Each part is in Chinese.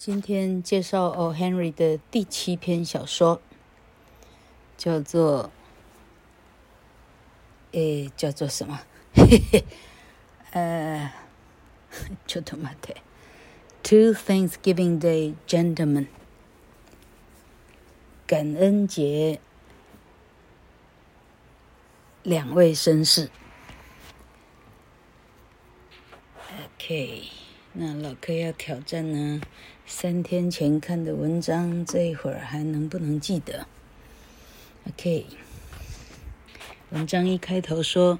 今天介绍 O. Henry 的第七篇小说，叫做……诶，叫做什么？嘿嘿，呃，ちょっと待って。Two Thanksgiving Day Gentlemen，感恩节，两位绅士。OK，那老柯要挑战呢？ 三天前看的文章，这一会儿还能不能记得？OK，文章一开头说，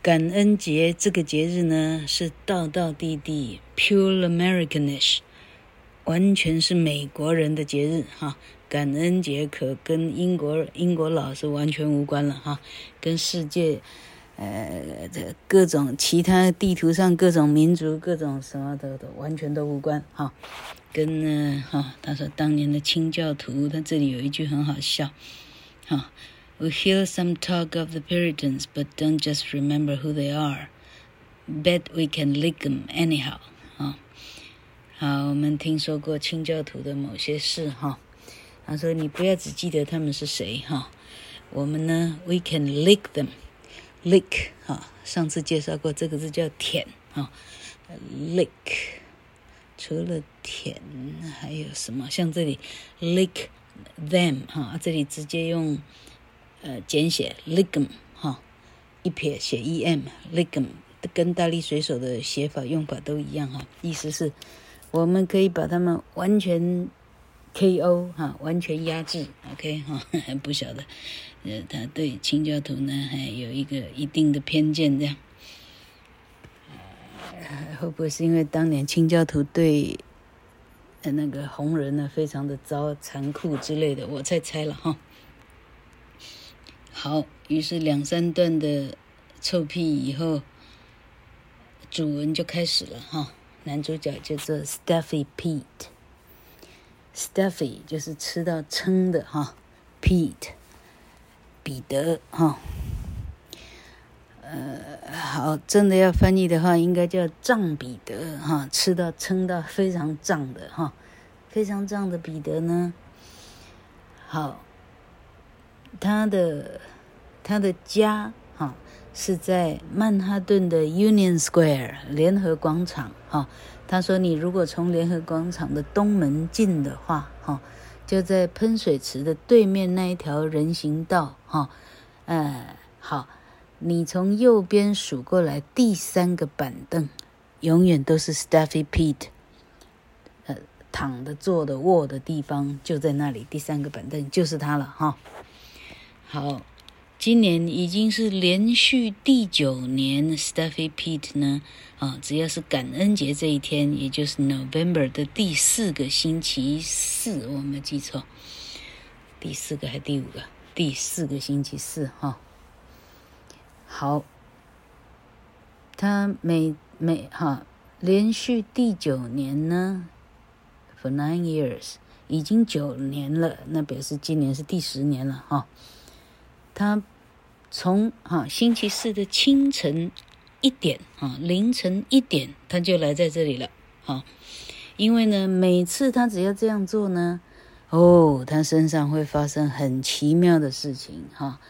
感恩节这个节日呢，是道道地地 pure Americanish，完全是美国人的节日哈。感恩节可跟英国英国佬是完全无关了哈，跟世界。呃，这各种其他地图上各种民族、各种什么的都完全都无关哈。跟呢哈，他说当年的清教徒，他这里有一句很好笑，哈，We hear some talk of the Puritans, but don't just remember who they are. Bet we can lick them anyhow. 啊，好，我们听说过清教徒的某些事哈。他说你不要只记得他们是谁哈，我们呢，we can lick them. lick 哈，上次介绍过这个字叫舔哈，lick 除了舔还有什么？像这里 lick them 哈，这里直接用呃简写 lick them 哈，一撇写 em lick them 跟大力水手的写法用法都一样哈，意思是我们可以把他们完全 KO 哈，完全压制 OK 哈，不晓得。呃，他对清教徒呢还有一个一定的偏见，这样，会不会是因为当年清教徒对那个红人呢非常的糟残酷之类的？我再猜了哈。好，于是两三段的臭屁以后，主文就开始了哈。男主角叫做 Stuffy Pete，Stuffy 就是吃到撑的哈，Pete。彼得哈，呃，好，真的要翻译的话，应该叫胀彼得哈，吃到撑到非常胀的哈，非常胀的彼得呢，好，他的他的家哈是在曼哈顿的 Union Square 联合广场哈，他说你如果从联合广场的东门进的话哈。就在喷水池的对面那一条人行道，哈，呃，好，你从右边数过来，第三个板凳，永远都是 Stuffy Pete，呃，躺的、坐的、卧的地方就在那里，第三个板凳就是他了，哈，好。今年已经是连续第九年，Stuffy Pete 呢，啊，只要是感恩节这一天，也就是 November 的第四个星期四，我没记错，第四个还第五个？第四个星期四，哈。好，他每每哈连续第九年呢，for nine years，已经九年了，那表示今年是第十年了，哈。他。从哈星期四的清晨一点啊凌晨一点他就来在这里了啊，因为呢每次他只要这样做呢，哦他身上会发生很奇妙的事情哈。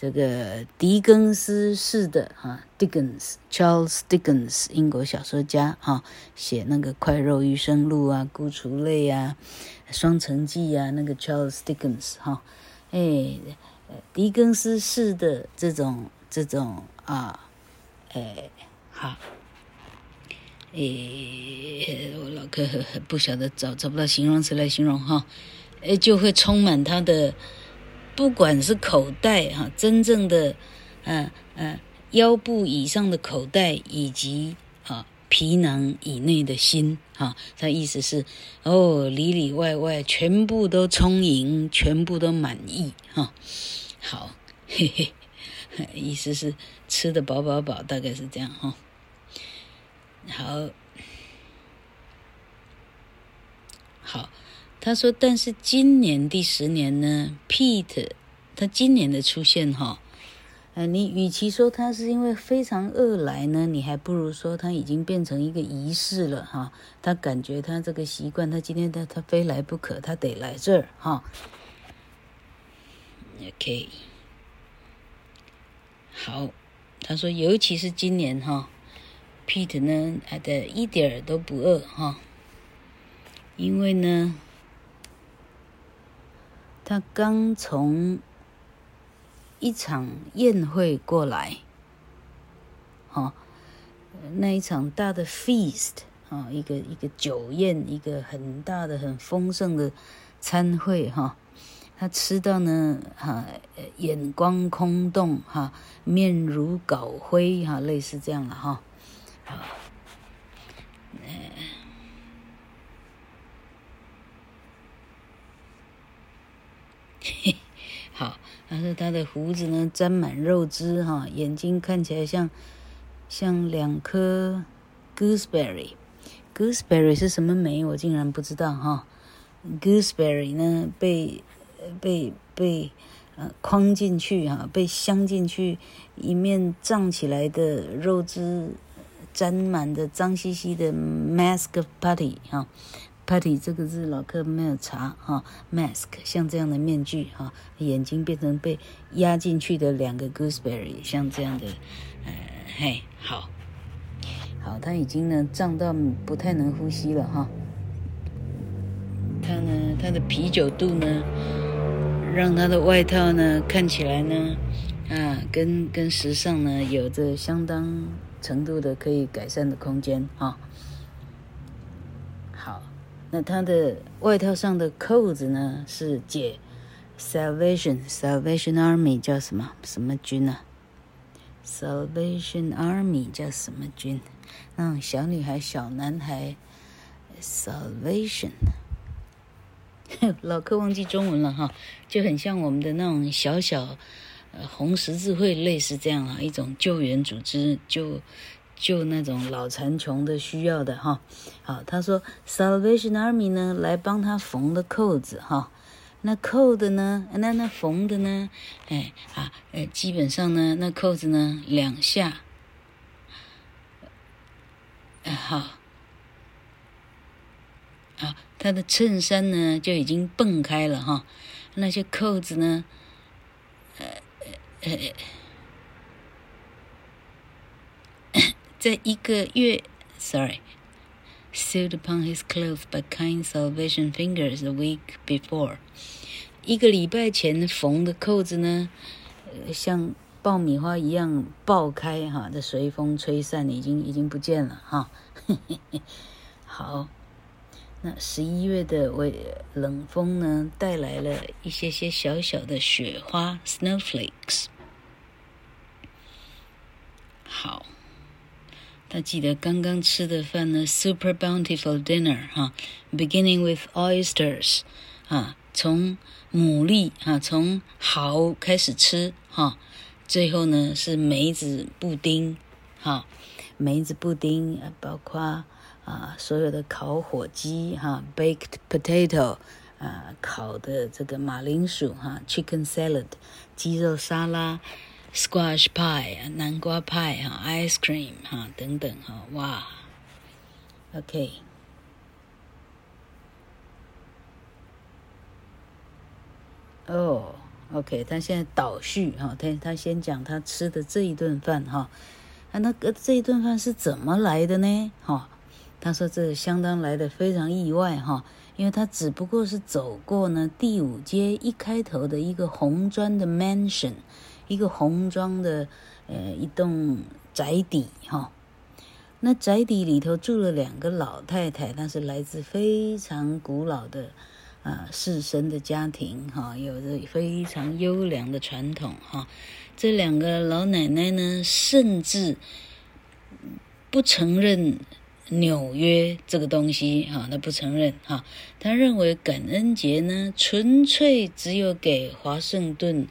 这个狄更斯式的哈 Dickens Charles Dickens 英国小说家哈写那个《快肉余生录》啊《孤雏泪》啊《双城记》啊那个 Charles Dickens 哈哎。狄更斯式的这种这种啊，哎，好，哎，我老哥不晓得找找不到形容词来形容哈，哎，就会充满他的，不管是口袋哈，真正的，嗯嗯，腰部以上的口袋以及啊皮囊以内的心哈，他意思是哦，里里外外全部都充盈，全部都满意哈。好，嘿嘿，意思是吃得饱饱饱，大概是这样哈。好，好，他说，但是今年第十年呢，Pete 他今年的出现哈，呃，你与其说他是因为非常饿来呢，你还不如说他已经变成一个仪式了哈。他感觉他这个习惯，他今天他他非来不可，他得来这儿哈。OK，好，他说尤其是今年哈，Pete 呢，他的一点儿都不饿哈，因为呢，他刚从。一场宴会过来，哈，那一场大的 feast 啊，一个一个酒宴，一个很大的、很丰盛的餐会，哈，他吃到呢，哈，眼光空洞，哈，面如槁灰，哈，类似这样了，哈，好，嘿，好。他说他的胡子呢沾满肉汁哈，眼睛看起来像像两颗 gooseberry。gooseberry 是什么莓？我竟然不知道哈。gooseberry 呢被被被呃框进去哈，被镶进去一面胀起来的肉汁沾满的脏兮兮的 mask patty 哈。Patty 这个字老客没有查哈，mask 像这样的面具哈，眼睛变成被压进去的两个 gooseberry，像这样的，呃，嘿，好，好，他已经呢胀到不太能呼吸了哈。他呢，他的啤酒肚呢，让他的外套呢看起来呢，啊，跟跟时尚呢有着相当程度的可以改善的空间哈。那他的外套上的扣子呢？是解 Salvation Salvation Army 叫什么什么军呢、啊、？Salvation Army 叫什么军？嗯，小女孩、小男孩，Salvation。老客忘记中文了哈，就很像我们的那种小小呃红十字会，类似这样啊，一种救援组织就。就那种老残穷的需要的哈，好，他说 Salvation Army 呢来帮他缝的扣子哈，那扣的呢，那那缝的呢，哎啊，呃，基本上呢，那扣子呢两下，啊好，啊，他的衬衫呢就已经蹦开了哈，那些扣子呢，呃呃。在一个月，sorry，sewed upon his clothes by kind Salvation fingers a week before，一个礼拜前缝的扣子呢，像爆米花一样爆开哈，这随风吹散，已经已经不见了哈。好，那十一月的微冷风呢，带来了一些些小小的雪花 （snowflakes）。好。他记得刚刚吃的饭呢，super bountiful dinner 哈，beginning with oysters 啊，从牡蛎啊，从蚝开始吃哈，最后呢是梅子布丁哈，梅子布丁包括啊所有的烤火鸡哈，baked potato 啊，烤的这个马铃薯哈，chicken salad 鸡肉沙拉。Squash pie，南瓜派哈，ice cream 哈，等等哈，哇，OK，哦，OK，他现在倒叙哈，他他先讲他吃的这一顿饭哈，啊，那个这一顿饭是怎么来的呢？哈，他说这相当来的非常意外哈，因为他只不过是走过呢第五街一开头的一个红砖的 mansion。一个红砖的，呃，一栋宅邸哈，那宅邸里头住了两个老太太，她是来自非常古老的啊士绅的家庭哈，有着非常优良的传统哈。这两个老奶奶呢，甚至不承认纽约这个东西哈，她不承认哈，她认为感恩节呢，纯粹只有给华盛顿。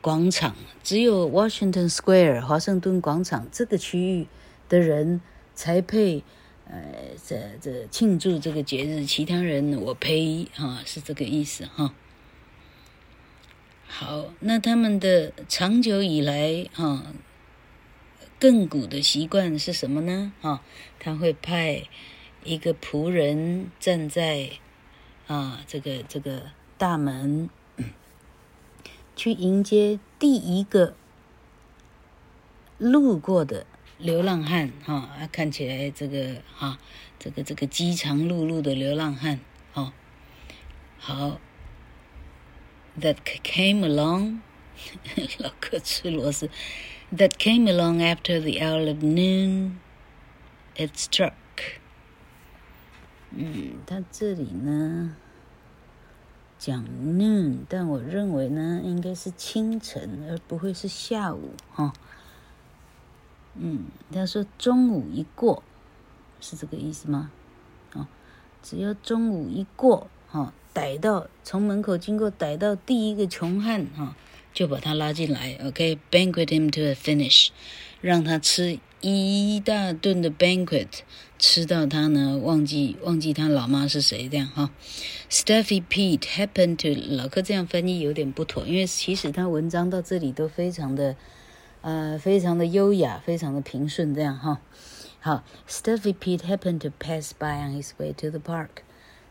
广场只有 Washington Square 华盛顿广场这个区域的人才配，呃，这这庆祝这个节日，其他人我呸哈，是这个意思哈。好，那他们的长久以来哈，亘古的习惯是什么呢？哈，他会派一个仆人站在啊这个这个大门，去迎接第一个路过的流浪汉哈，啊，看起来这个哈，这个这个饥肠辘辘的流浪汉，哈，好。That came along，老哥吃螺丝。That came along after the hour of noon, it struck。嗯，他这里呢讲 noon，但我认为呢应该是清晨，而不会是下午哈。嗯，他说中午一过，是这个意思吗？哦，只要中午一过，哈。逮到从门口经过，逮到第一个穷汉哈，就把他拉进来，OK，banquet、him to a finish，让他吃一大顿的 banquet，吃到他呢忘记忘记他老妈是谁这样哈。Stuffy Pete happened to 老哥这样翻译有点不妥，因为其实他文章到这里都非常的呃非常的优雅，非常的平顺这样哈。好，Stuffy Pete happened to pass by on his way to the park。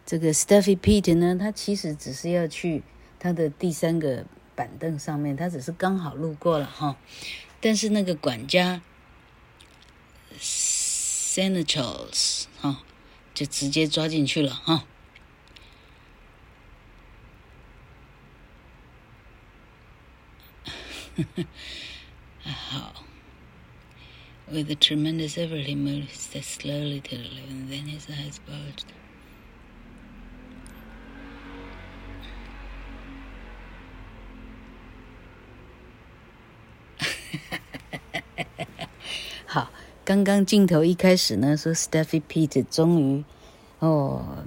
这个 Stuffy Pete 呢，他其实只是要去他的第三个板凳上面，他只是刚好路过了哈。但是那个管家，Senators 哈，就直接抓进去了哈。好，With a tremendous effort, he moved slowly to the left, and then his eyes bulged. 好，刚刚镜头一开始呢，说 Stuffy Pete 终于哦，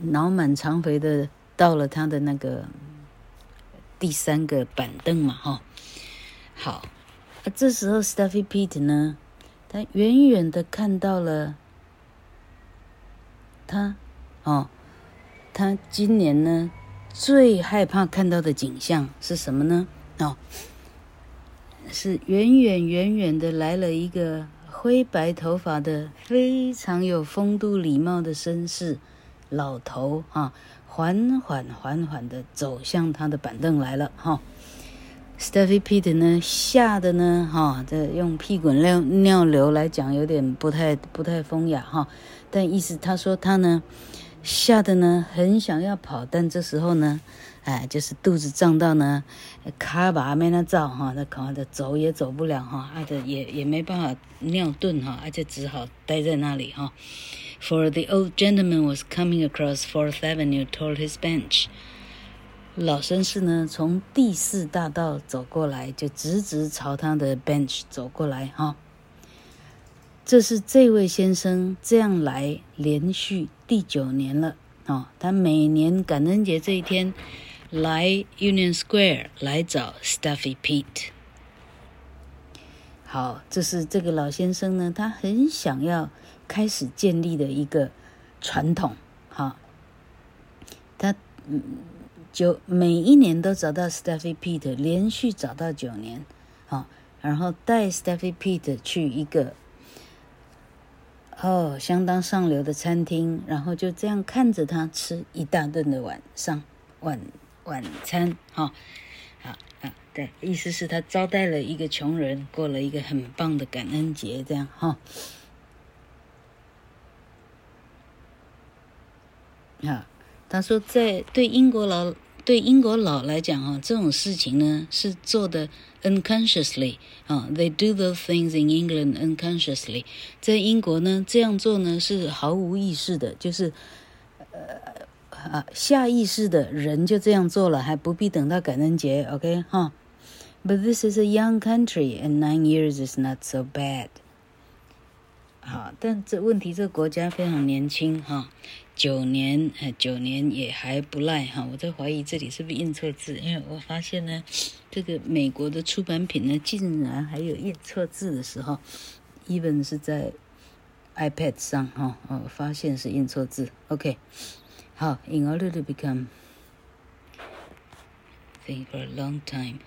脑满肠肥的到了他的那个第三个板凳嘛，哈、哦。好，啊，这时候 Stuffy Pete 呢，他远远的看到了他哦，他今年呢最害怕看到的景象是什么呢？哦。是远远远远的来了一个灰白头发的非常有风度礼貌的绅士老头啊，缓缓缓缓的走向他的板凳来了哈。Stuffy Pete 呢吓得呢哈，这用屁滚尿尿流来讲有点不太不太风雅哈，但意思他说他呢吓得呢很想要跑，但这时候呢。哎，就是肚子胀到呢，卡巴没那照哈，那可能的走也走不了哈，而且也也没办法尿遁哈，而且只好待在那里哈。For the old gentleman was coming across Fourth Avenue toward his bench。老绅士呢，从第四大道走过来，就直直朝他的 bench 走过来哈。这是这位先生这样来连续第九年了啊，他每年感恩节这一天。来 Union Square 来找 Stuffy Pete。好，这是这个老先生呢，他很想要开始建立的一个传统。好，他嗯，就每一年都找到 Stuffy Pete，连续找到九年。好，然后带 Stuffy Pete 去一个哦相当上流的餐厅，然后就这样看着他吃一大顿的晚上晚。晚餐，哈，好啊，对，意思是他招待了一个穷人，过了一个很棒的感恩节，这样哈。啊，他说，在对英国佬对英国佬来讲，哦，这种事情呢是做的 unconsciously 啊，they do the things in England unconsciously，在英国呢这样做呢是毫无意识的，就是呃。啊，下意识的人就这样做了，还不必等到感恩节，OK 哈。But this is a young country, and nine years is not so bad。好，但这问题，这个国家非常年轻哈，九年，呃，九年也还不赖哈。我在怀疑这里是不是印错字，因为我发现呢，这个美国的出版品呢，竟然还有印错字的时候，even 是在 iPad 上哈，哦，发现是印错字，OK。好，in order to become thing for a long time.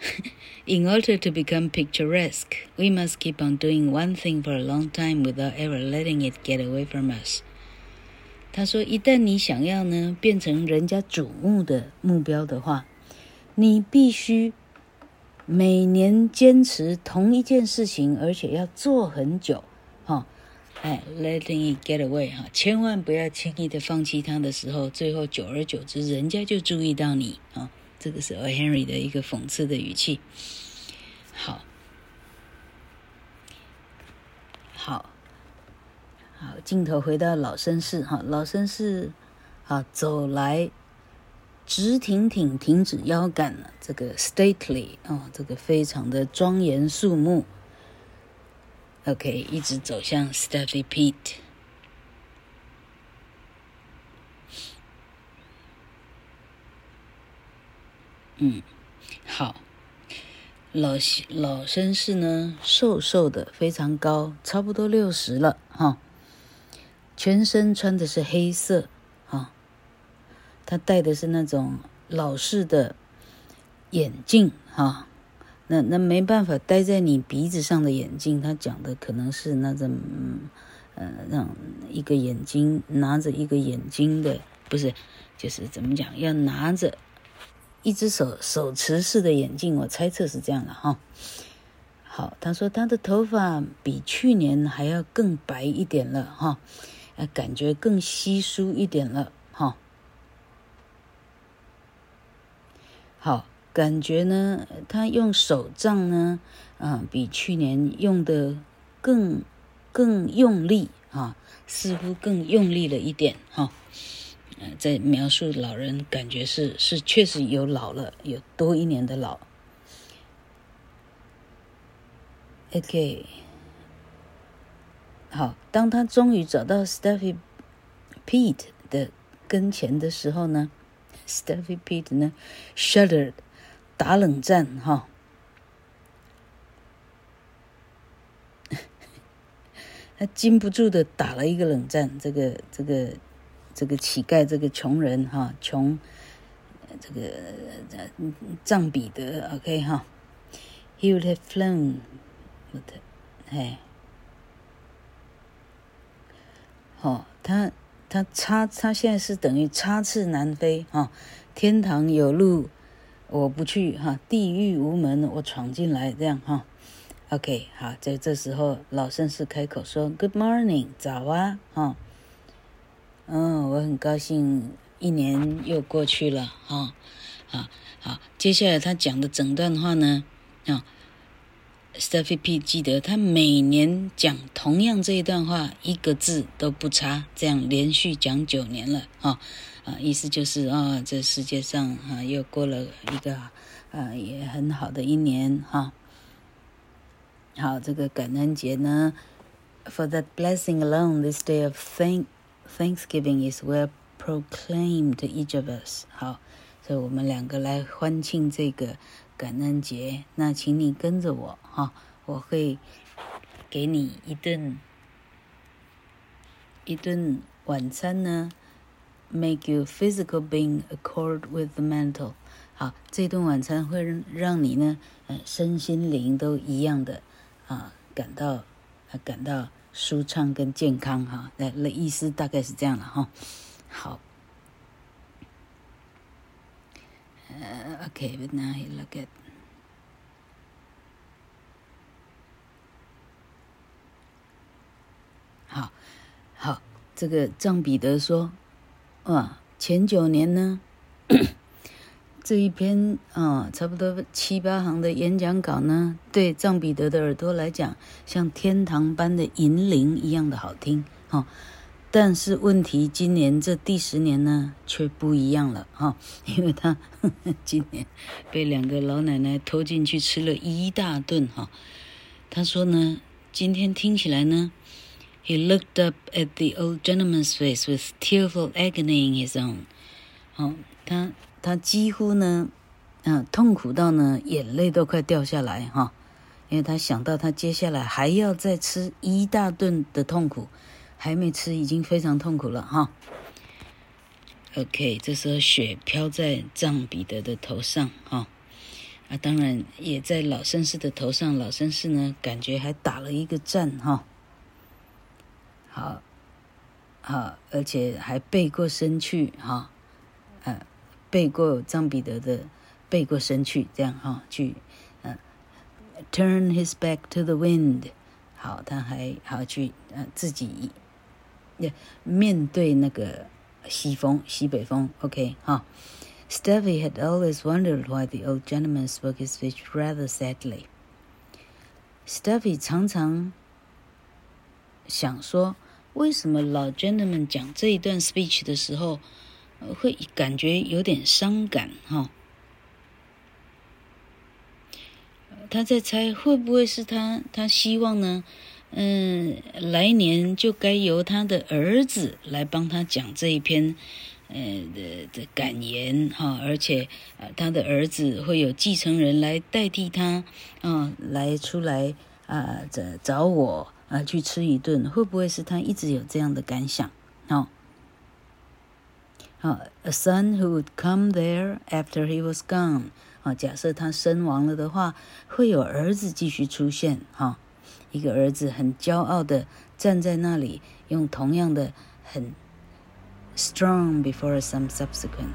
In order to become picturesque, we must keep on doing one thing for a long time without ever letting it get away from us. 他说：“一旦你想要呢变成人家瞩目的目标的话，你必须每年坚持同一件事情，而且要做很久。哈，哎，letting it get away 哈，千万不要轻易的放弃它的时候，最后久而久之，人家就注意到你啊。”这个是 O. Henry 的一个讽刺的语气。好，好，好，镜头回到老绅士哈，老绅士啊走来，直挺挺，挺直腰杆了，这个 stately 啊，这个非常的庄严肃穆。OK，一直走向 Steffy Pete。嗯，好，老老绅士呢，瘦瘦的，非常高，差不多六十了哈。全身穿的是黑色，哈，他戴的是那种老式的眼镜，哈，那那没办法戴在你鼻子上的眼镜，他讲的可能是那种，呃，让一个眼睛拿着一个眼睛的，不是，就是怎么讲，要拿着。一只手手持式的眼镜，我猜测是这样的哈。好，他说他的头发比去年还要更白一点了哈，感觉更稀疏一点了哈。好，感觉呢，他用手杖呢，啊，比去年用的更更用力啊，似乎更用力了一点哈。在描述老人，感觉是是确实有老了，有多一年的老。OK，好，当他终于找到 Steffy Pete 的跟前的时候呢，Stuffy Pete 呢，shuddered，打冷战哈，他禁不住的打了一个冷战，这个这个。这个乞丐，这个穷人哈，穷，这个藏彼得，OK 哈，He would have flown，哎，好，他他插他现在是等于插翅难飞哈，天堂有路我不去哈，地狱无门我闯进来这样哈，OK 好，在这时候老绅士开口说 Good morning，早啊哈。嗯，我很高兴，一年又过去了哈，啊，好，接下来他讲的整段话呢，啊，Steffy P 记得他每年讲同样这一段话，一个字都不差，这样连续讲九年了，哈，啊，意思就是啊，这世界上啊又过了一个啊也很好的一年哈，好，这个感恩节呢，For that blessing alone, this day of thank Thanksgiving is well proclaimed to each of us。好，所以我们两个来欢庆这个感恩节。那请你跟着我哈，我会给你一顿一顿晚餐呢，make your physical being accord with the mental。好，这顿晚餐会让让你呢，呃，身心灵都一样的啊，感到啊，感到。舒畅跟健康哈，那那意思大概是这样了哈。好，呃，OK，but now you look at，好，好，这个藏彼得说，啊，前九年呢。这一篇啊，差不多七八行的演讲稿呢，对藏彼得的耳朵来讲，像天堂般的银铃一样的好听哈。但是问题，今年这第十年呢，却不一样了哈，因为他呵 呵今年被两个老奶奶拖进去吃了一大顿哈。他说呢，今天听起来呢，He looked up at the old gentleman's face with tearful agony in his own。好，他。他几乎呢，嗯、啊，痛苦到呢，眼泪都快掉下来哈，因为他想到他接下来还要再吃一大顿的痛苦，还没吃已经非常痛苦了哈。OK，这时候雪飘在藏彼得的头上哈，啊，当然也在老绅士的头上，老绅士呢感觉还打了一个战哈，好，好，而且还背过身去哈，呃，背过张彼得的背过身去，这样哈，去，嗯，turn his back to the wind，好，他还好去呃自己，面对那个西风西北风，OK 哈。Stuffy had always wondered why the old gentleman spoke his speech rather sadly. Stuffy 常常想说，为什么老 gentleman 讲这一段 speech 的时候，会感觉有点伤感哈？他在猜会不会是他，他希望呢，嗯，来年就该由他的儿子来帮他讲这一篇。呃的的感言哈，而且他的儿子会有继承人来代替他，啊，来出来啊找找我啊去吃一顿，会不会是他一直有这样的感想？哦，好，a son who would come there after he was gone，啊，假设他身亡了的话，会有儿子继续出现，哈，一个儿子很骄傲的站在那里，用同样的很。Strong before some subsequent,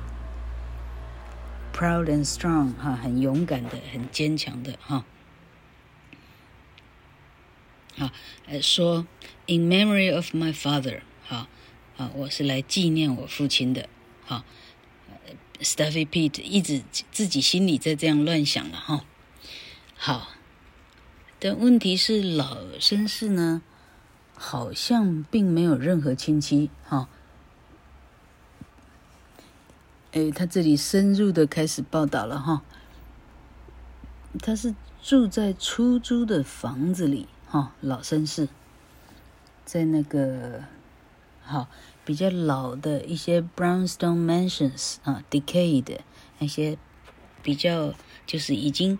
proud and strong 哈，很勇敢的，很坚强的哈。好，呃，说 In memory of my father，好，好，我是来纪念我父亲的。好，Stuffy Pete 一直自己心里在这样乱想了哈。好，但问题是老绅士呢，好像并没有任何亲戚哈。哎，他这里深入的开始报道了哈。他是住在出租的房子里哈，老绅士，在那个好比较老的一些 brownstone mansions 啊，decayed 那些比较就是已经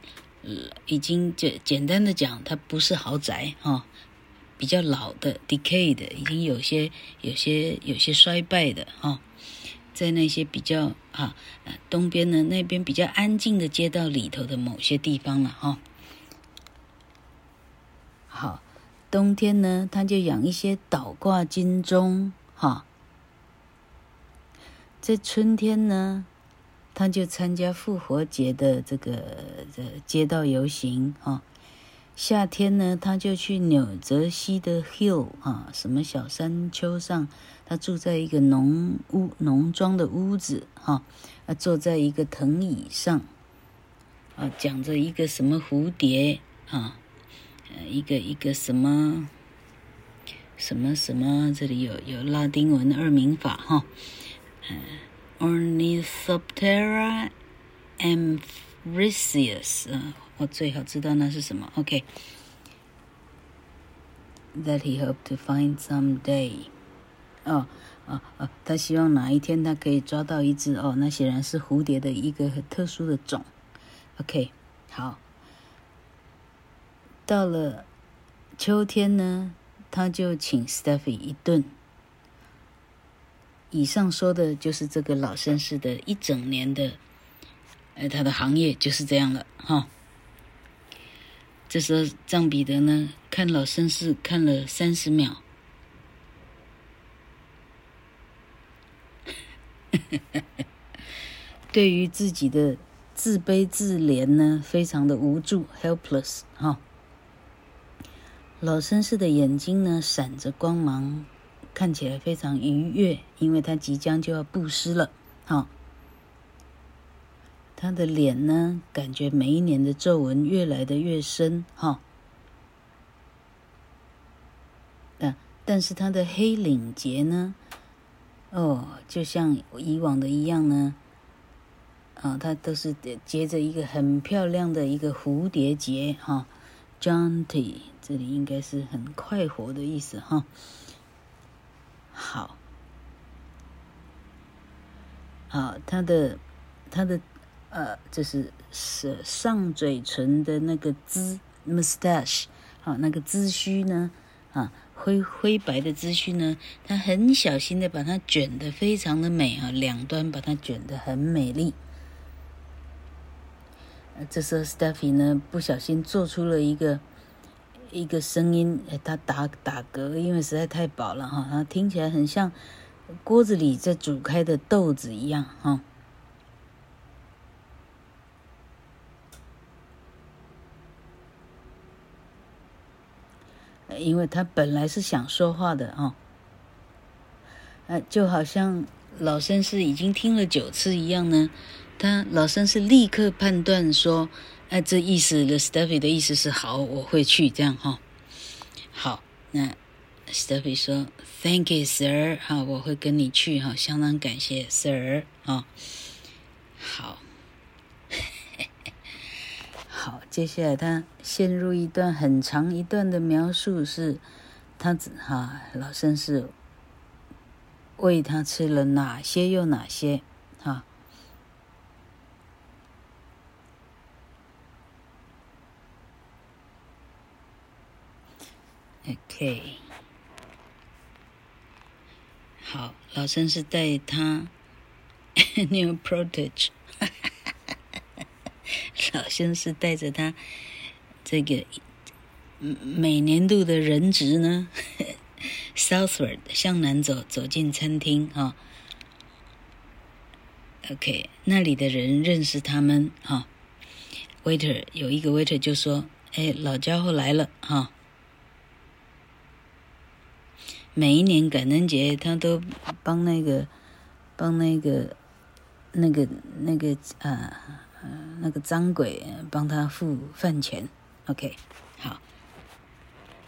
已经就简单的讲，它不是豪宅哈，比较老的 decayed 已经有些有些有些衰败的哈。在那些比较啊，东边呢，那边比较安静的街道里头的某些地方了哈。好，冬天呢，他就养一些倒挂金钟哈。在春天呢，他就参加复活节的这个这街道游行哈。夏天呢，他就去纽泽西的 Hill 啊，什么小山丘上，他住在一个农屋农庄的屋子哈，啊，坐在一个藤椅上，啊，讲着一个什么蝴蝶啊，呃，一个一个什么什么什么，这里有有拉丁文二名法哈，嗯，Ornithoptera amphrisius 啊。我最好知道那是什么。OK，that、he hoped to find someday。哦，哦，哦，他希望哪一天他可以抓到一只哦，那显然是蝴蝶的一个很特殊的种。OK，好。到了秋天呢，他就请 Stuffy 一顿。以上说的就是这个老绅士的一整年的，呃，他的行业就是这样了，哈、这时候，张彼得呢，看老绅士看了三十秒，对于自己的自卑自怜呢，非常的无助，helpless 哈、老绅士的眼睛呢，闪着光芒，看起来非常愉悦，因为他即将就要布施了，哈、他的脸呢，感觉每一年的皱纹越来的越深，哈。但但是他的黑领结呢，哦，就像以往的一样呢，啊，他都是结着一个很漂亮的一个蝴蝶结，哈，jaunty，这里应该是很快活的意思，哈。好，好，他的他的。呃，这是是上嘴唇的那个髭 （moustache），好，那个髭须呢，啊，灰灰白的髭须呢，他很小心的把它卷的非常的美啊，两端把它卷的很美丽。这时候 Steffy 呢不小心做出了一个一个声音，他打打嗝，因为实在太饱了哈，他听起来很像锅子里在煮开的豆子一样哈。因为他本来是想说话的啊，呃，就好像老绅士已经听了九次一样呢。他老绅士立刻判断说：“那，这意思的 Steffy 的意思是好，我会去这样哈。”好，那 Steffy 说：“Thank you, sir。”好，我会跟你去哈，相当感谢，sir。哈，好。好，接下来他陷入一段很长一段的描述，是他哈老绅士喂他吃了哪些又哪些哈。OK，好，老绅士带他 New Protege。老绅士带着他这个每年度的人质呢，Southward 向南走，走进餐厅哈。OK，那里的人认识他们哈。Waiter 有一个 Waiter 就说：“哎，老家伙来了哈。”每一年感恩节，他都帮那个帮那个那个那个啊。那个脏鬼帮他付饭钱，OK，好，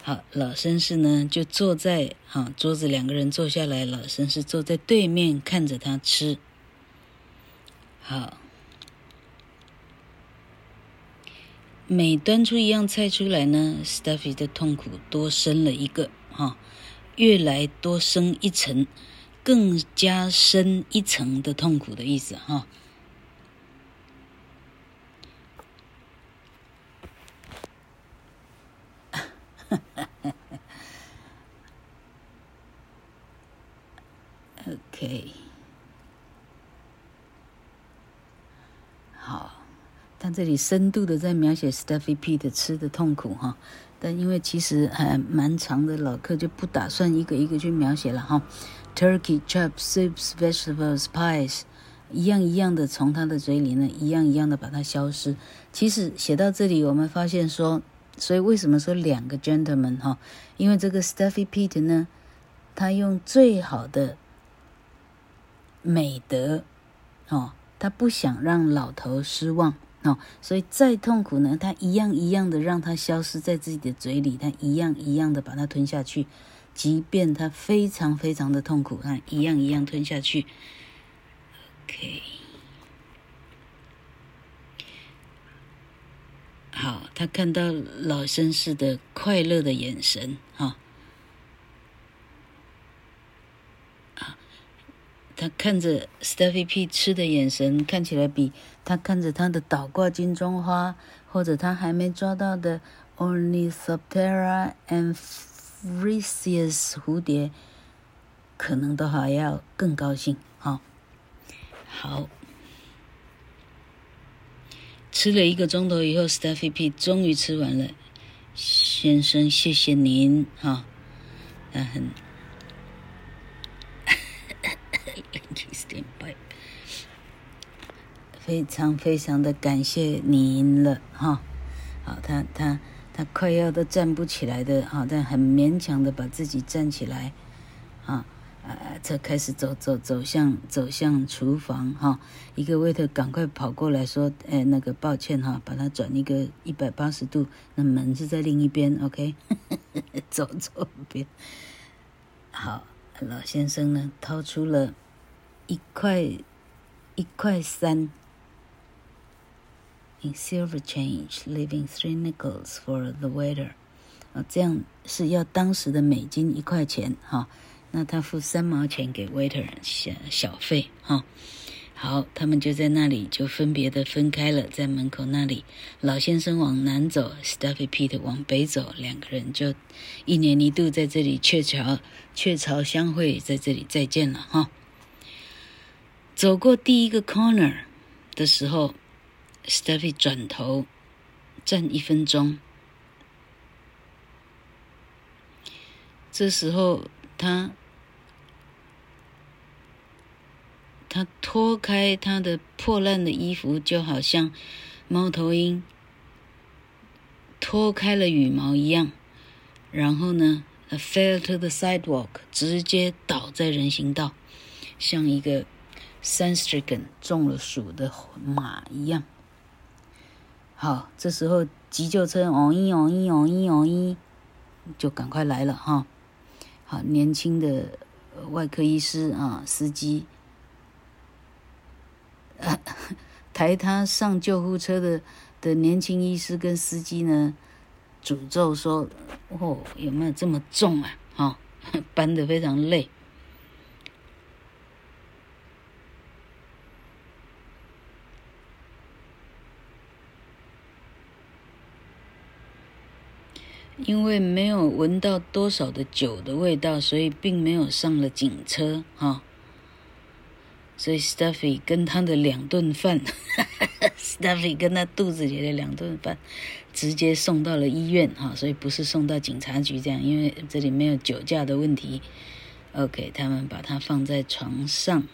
好，老绅士呢就坐在哈桌子，两个人坐下来，老绅士坐在对面看着他吃，好，每端出一样菜出来呢，Stuffy 的痛苦多深了一个哈，越来多深一层，更加深一层的痛苦的意思哈。OK，好，他这里深度的在描写 Steffy Pete 吃的痛苦哈，但因为其实还蛮长的，老客就不打算一个一个去描写了哈。Turkey, chops, soups, vegetables, pies，一样一样的从他的嘴里呢，一样一样的把它消失。其实写到这里，我们发现说。所以为什么说两个 gentleman 哈？因为这个 Steffy Pete 呢，他用最好的美德，哦，他不想让老头失望哦，所以再痛苦呢，他一样一样的让他消失在自己的嘴里，他一样一样的把它吞下去，即便他非常非常的痛苦，他一样一样吞下去。OK。好，他看到老绅士的快乐的眼神，哈，啊，他看着 Stuffy P 吃的眼神，看起来比他看着他的倒挂金钟花，或者他还没抓到的 Ornithoptera and Frisius 蝴蝶，可能都还要更高兴，哈，好。吃了一个钟头以后，Steffy P 终于吃完了。先生，谢谢您哈。他很非常非常的感谢您了哈。好，他他他快要都站不起来的哈，但很勉强的把自己站起来啊。呃，才开始走走走向走向厨房哈，一个 waiter 赶快跑过来说，哎，那个抱歉哈，把它转一个一百八十度，那门是在另一边，OK，走左边。好，老先生呢，掏出了一块一块三，in silver change, leaving three nickels for the waiter。啊，这样是要当时的美金一块钱哈。那他付三毛钱给 waiter 小小费哈，好，他们就在那里就分别的分开了，在门口那里，老先生往南走，Stuffy Pete 往北走，两个人就一年一度在这里鹊桥鹊巢相会，在这里再见了哈。走过第一个 corner 的时候 Steffy 转头站一分钟。这时候他他脱开他的破烂的衣服，就好像猫头鹰脱开了羽毛一样。然后呢，fell to the sidewalk，直接倒在人行道，像一个 sunstricken 中了暑的马一样。好，这时候急救车哦咦哦咦哦咦哦咦，就赶快来了哈。好，年轻的外科医师啊，司机，抬他上救护车的的年轻医师跟司机呢，诅咒说：“哦，有没有这么重啊？哈，搬得非常累。”因为没有闻到多少的酒的味道，所以并没有上了警车哈。所以 Stuffy 跟他的两顿饭，Stuffy 跟他肚子里的两顿饭，直接送到了医院哈，所以不是送到警察局这样，因为这里没有酒驾的问题。OK，他们把他放在床上，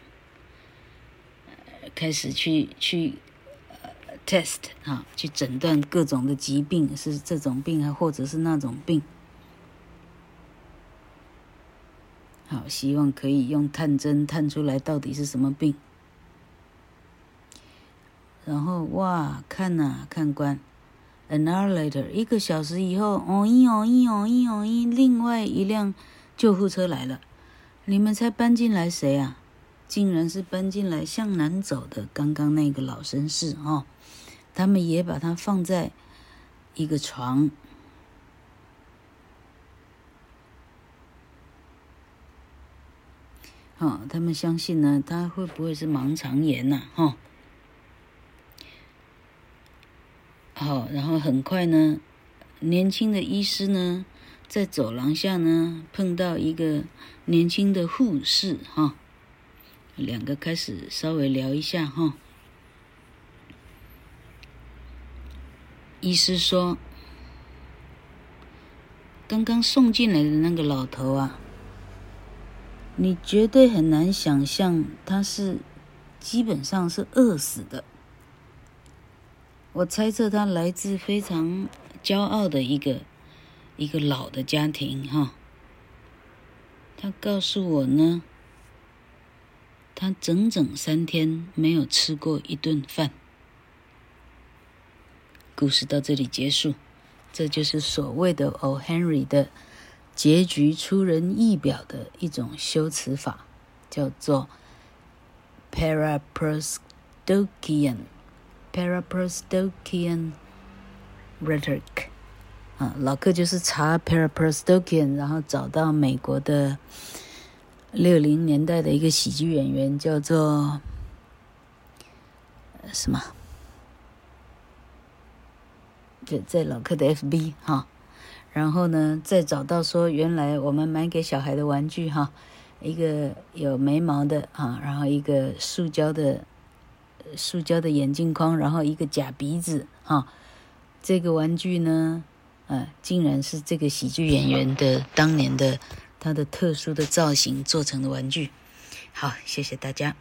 开始去去。Test 啊，去诊断各种的疾病，是这种病啊，或者是那种病。好，希望可以用探针探出来到底是什么病。然后哇，看呐、啊，看官，an hour later，一个小时以后，哦咦哦咦哦咦哦咦，另外一辆救护车来了，你们猜搬进来谁啊？竟然是搬进来向南走的刚刚那个老绅士哦。他们也把它放在一个床，哦，他们相信呢，他会不会是盲肠炎呐？哈，好，然后很快呢，年轻的医师呢，在走廊下呢，碰到一个年轻的护士，哈，两个开始稍微聊一下，哈。医师说：“刚刚送进来的那个老头啊，你绝对很难想象他是基本上是饿死的。我猜测他来自非常骄傲的一个一个老的家庭哈。他告诉我呢，他整整三天没有吃过一顿饭。”故事到这里结束，这就是所谓的 O. Henry 的结局出人意表的一种修辞法，叫做 Paraprosdokian Paraprosdokian rhetoric。啊，老克就是查 Paraprosdokian，然后找到美国的六零年代的一个喜剧演员，叫做什么？就在老克的 FB 哈，然后呢，再找到说原来我们买给小孩的玩具哈，一个有眉毛的啊，然后一个塑胶的塑胶的眼镜框，然后一个假鼻子哈，这个玩具呢，呃，竟然是这个喜剧演员的当年的他的特殊的造型做成的玩具。好，谢谢大家。